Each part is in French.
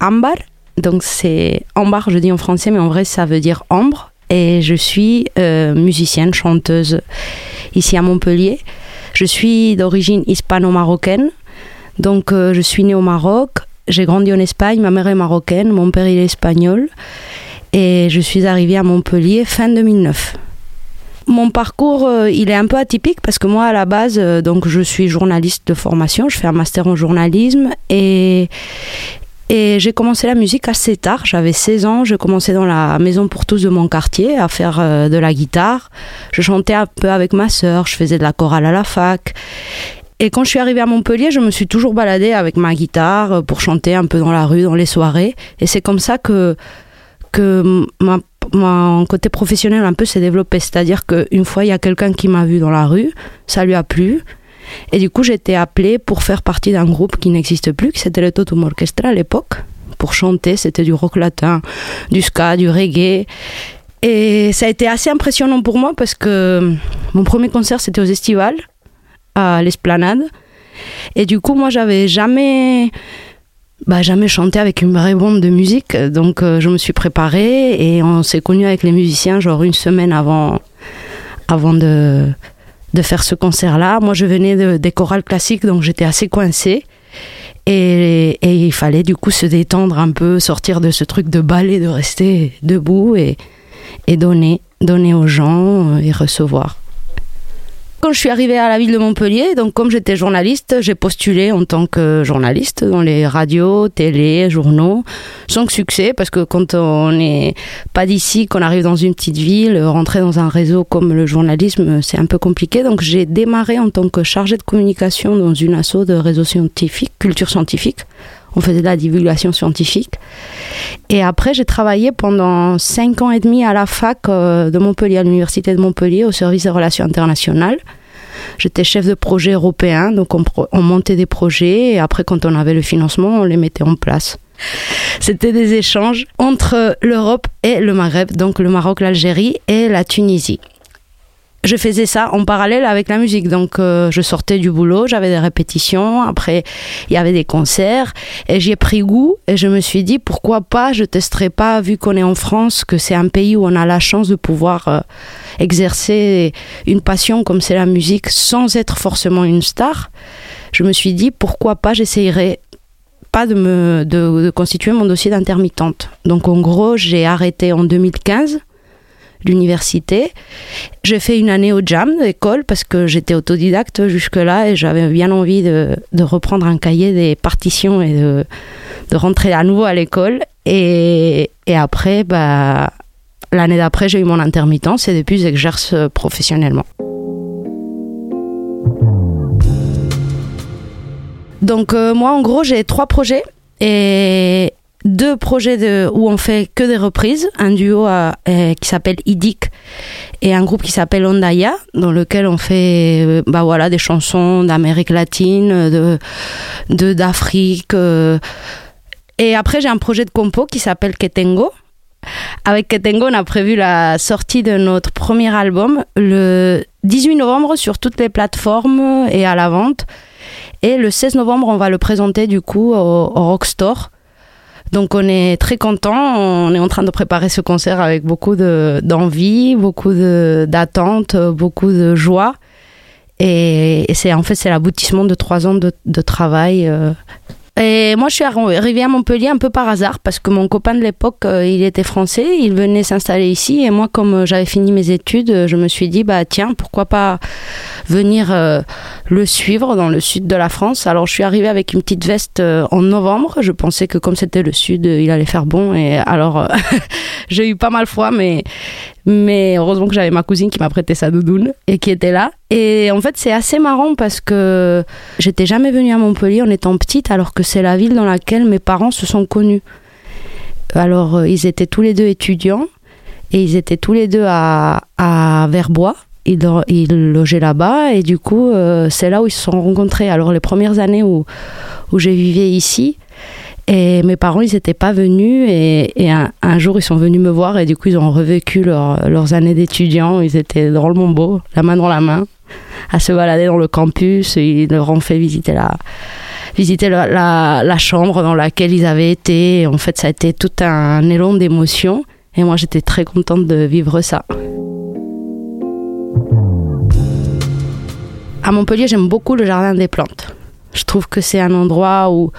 Ambar, donc c'est Ambar, je dis en français, mais en vrai ça veut dire ambre, et je suis euh, musicienne, chanteuse ici à Montpellier. Je suis d'origine hispano-marocaine, donc euh, je suis née au Maroc, j'ai grandi en Espagne, ma mère est marocaine, mon père est espagnol, et je suis arrivée à Montpellier fin 2009 mon parcours, euh, il est un peu atypique parce que moi, à la base, donc je suis journaliste de formation, je fais un master en journalisme et, et j'ai commencé la musique assez tard. J'avais 16 ans, je commençais dans la maison pour tous de mon quartier à faire euh, de la guitare. Je chantais un peu avec ma sœur, je faisais de la chorale à la fac. Et quand je suis arrivée à Montpellier, je me suis toujours baladée avec ma guitare pour chanter un peu dans la rue, dans les soirées. Et c'est comme ça que, que mon côté professionnel un peu s'est développé. C'est-à-dire qu'une fois, il y a quelqu'un qui m'a vu dans la rue, ça lui a plu. Et du coup, été appelée pour faire partie d'un groupe qui n'existe plus, qui s'appelait le Totum Orchestra à l'époque, pour chanter. C'était du rock latin, du ska, du reggae. Et ça a été assez impressionnant pour moi parce que mon premier concert, c'était aux Estivales, à l'Esplanade. Et du coup, moi, j'avais jamais bah, jamais chanté avec une vraie bombe de musique. Donc euh, je me suis préparée et on s'est connus avec les musiciens genre une semaine avant, avant de, de faire ce concert-là. Moi je venais de, des chorales classiques donc j'étais assez coincée. Et, il fallait du coup se détendre un peu, sortir de ce truc de ballet, de rester debout et, et donner, donner aux gens euh, et recevoir. Quand je suis arrivée à la ville de Montpellier, donc comme j'étais journaliste, j'ai postulé en tant que journaliste dans les radios, télé, journaux, sans succès, parce que quand on n'est pas d'ici, qu'on arrive dans une petite ville, rentrer dans un réseau comme le journalisme, c'est un peu compliqué. Donc j'ai démarré en tant que chargée de communication dans une asso de réseau scientifique, culture scientifique. On faisait de la divulgation scientifique. Et après, j'ai travaillé pendant cinq ans et demi à la fac euh, de Montpellier, à l'université de Montpellier, au service des relations internationales. J'étais chef de projet européen, donc on, on, montait des projets et après, quand on avait le financement, on les mettait en place. C'était des échanges entre l'Europe et le Maghreb, donc le Maroc, l'Algérie et la Tunisie je faisais ça en parallèle avec la musique. Donc, euh, je sortais du boulot, j'avais des répétitions, après, il y avait des concerts, et j'ai pris goût, et je me suis dit, pourquoi pas, je testerai pas, vu qu'on est en France, que c'est un pays où on a la chance de pouvoir euh, exercer une passion comme c'est la musique sans être forcément une star. Je me suis dit, pourquoi pas, j'essayerai pas de me de, de constituer mon dossier d'intermittente. Donc en gros, j'ai arrêté en 2015 l'université. J'ai fait une année au jam d'école parce que j'étais autodidacte jusque-là et j'avais bien envie de, de, reprendre un cahier des partitions et de, de rentrer à nouveau à l'école. Et, et, après, bah, l'année d'après, j'ai eu mon intermittence et depuis, j'exerce professionnellement. Donc euh, moi, en gros, j'ai trois projets et, deux projets où on fait que des reprises, un duo euh, qui s'appelle Idik et un groupe qui s'appelle Ondaya, dans lequel on fait euh, bah voilà, des chansons d'Amérique latine, de d'Afrique. Euh. Et après, j'ai un projet de compo qui s'appelle Ketengo. Avec Ketengo, on a prévu la sortie de notre premier album le 18 novembre sur toutes les plateformes et à la vente. Et le 16 novembre, on va le présenter du coup au, au Rockstore donc on est très content. On est en train de préparer ce concert avec beaucoup d'envie, beaucoup d'attente, beaucoup de joie. Et, c'est en fait c'est l'aboutissement de trois ans de, de travail euh, et moi, je suis arrivée à Montpellier un peu par hasard parce que mon copain de l'époque, euh, il était français, il venait s'installer ici et moi, comme euh, j'avais fini mes études, je me suis dit, bah tiens, pourquoi pas venir le suivre dans le sud de la France. Alors, je suis arrivée avec une petite veste en novembre. Je pensais que comme c'était le sud, il allait faire bon et alors j'ai eu pas mal froid, mais mais heureusement que j'avais ma cousine qui m'a prêté sa doudoune et qui était là. Et en fait, c'est assez marrant parce que j'étais jamais venue à Montpellier en étant petite, alors que c'est la ville dans laquelle mes parents se sont connus. Alors, ils étaient tous les deux étudiants et ils étaient tous les deux à, à Verbois. Ils, ils logeaient là-bas et du coup, c'est là où ils se sont rencontrés. Alors, les premières années où, où j'ai vivais ici, et mes parents, ils n'étaient pas venus. Et, un, jour, ils sont venus me voir. Et du coup, ils ont revécu leurs années d'étudiants. Ils étaient drôlement beaux, la main dans la main, à se balader dans le campus. Ils leur ont fait visiter la, visiter la, chambre dans laquelle ils avaient été. en fait, ça a été tout un élan d'émotion. Et moi, j'étais très contente de vivre ça. À Montpellier, j'aime beaucoup le jardin des plantes. Je trouve que c'est un endroit où,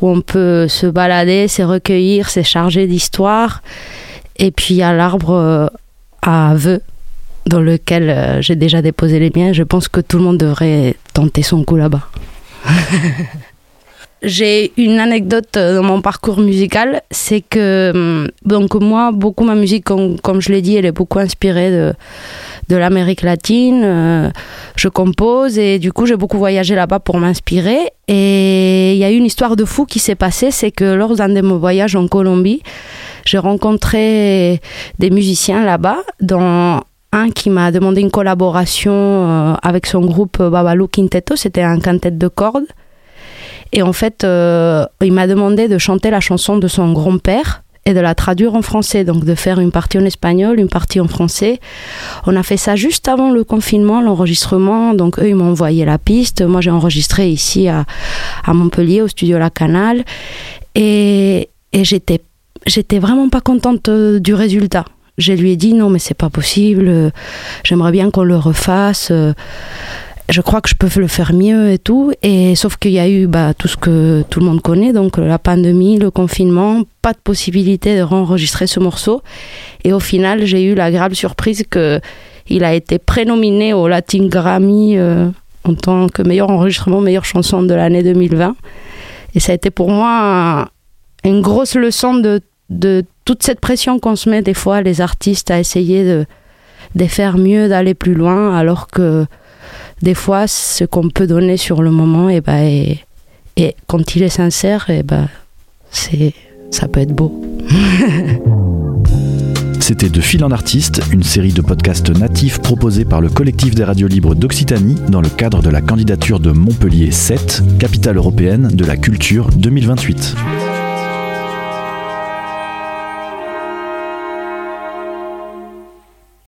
on peut se balader, se recueillir, se charger d'histoire. Et puis il y a l'arbre euh, à vœux dans lequel euh, j'ai déjà déposé les miens. Je pense que tout le monde devrait tenter son coup là-bas. j'ai une anecdote euh, dans mon parcours musical, c'est que hum, donc moi, beaucoup ma musique, comme, comme je l'ai dit, elle est beaucoup inspirée de, de l'Amérique latine. Euh, je compose et du coup, j'ai beaucoup voyagé là-bas pour m'inspirer. Et il y a eu une histoire de fou qui s'est passée, c'est que lors d'un de mes voyages en Colombie, j'ai rencontré des musiciens là-bas, dont un qui m'a demandé une collaboration euh, avec son groupe Babalu Quinteto, c'était un quintet de cordes. Et en fait, euh, il m'a demandé de chanter la chanson de son grand-père et de la traduire en français, donc de faire une partie en espagnol, une partie en français. On a fait ça juste avant le confinement, l'enregistrement. Donc eux, ils m'ont envoyé la piste. Moi, j'ai enregistré ici à, à, Montpellier, au studio La Canal. Et, et j'étais, j'étais vraiment pas contente euh, du résultat. Je lui ai dit non, mais c'est pas possible. J'aimerais bien qu'on le refasse je crois que je peux le faire mieux et tout. Et sauf qu'il y a eu bah, tout ce que tout le monde connaît, donc la pandémie, le confinement, pas de possibilité de enregistrer ce morceau. Et au final, j'ai eu l'agréable surprise que il a été prénominé au Latin Grammy euh, en tant que meilleur enregistrement, meilleure chanson de l'année 2020. Et ça a été pour moi une grosse leçon de, toute cette pression qu'on se met des fois, les artistes, à essayer de faire mieux, d'aller plus loin, alors que des fois, ce qu'on peut donner sur le moment, et, eh ben, et, quand il est sincère, et eh ben, c'est, ça peut être beau. C'était De Fil en Artiste, une série de podcasts natifs proposés par le collectif des radios libres d'Occitanie dans le cadre de la candidature de Montpellier 7, capitale européenne de la culture 2028.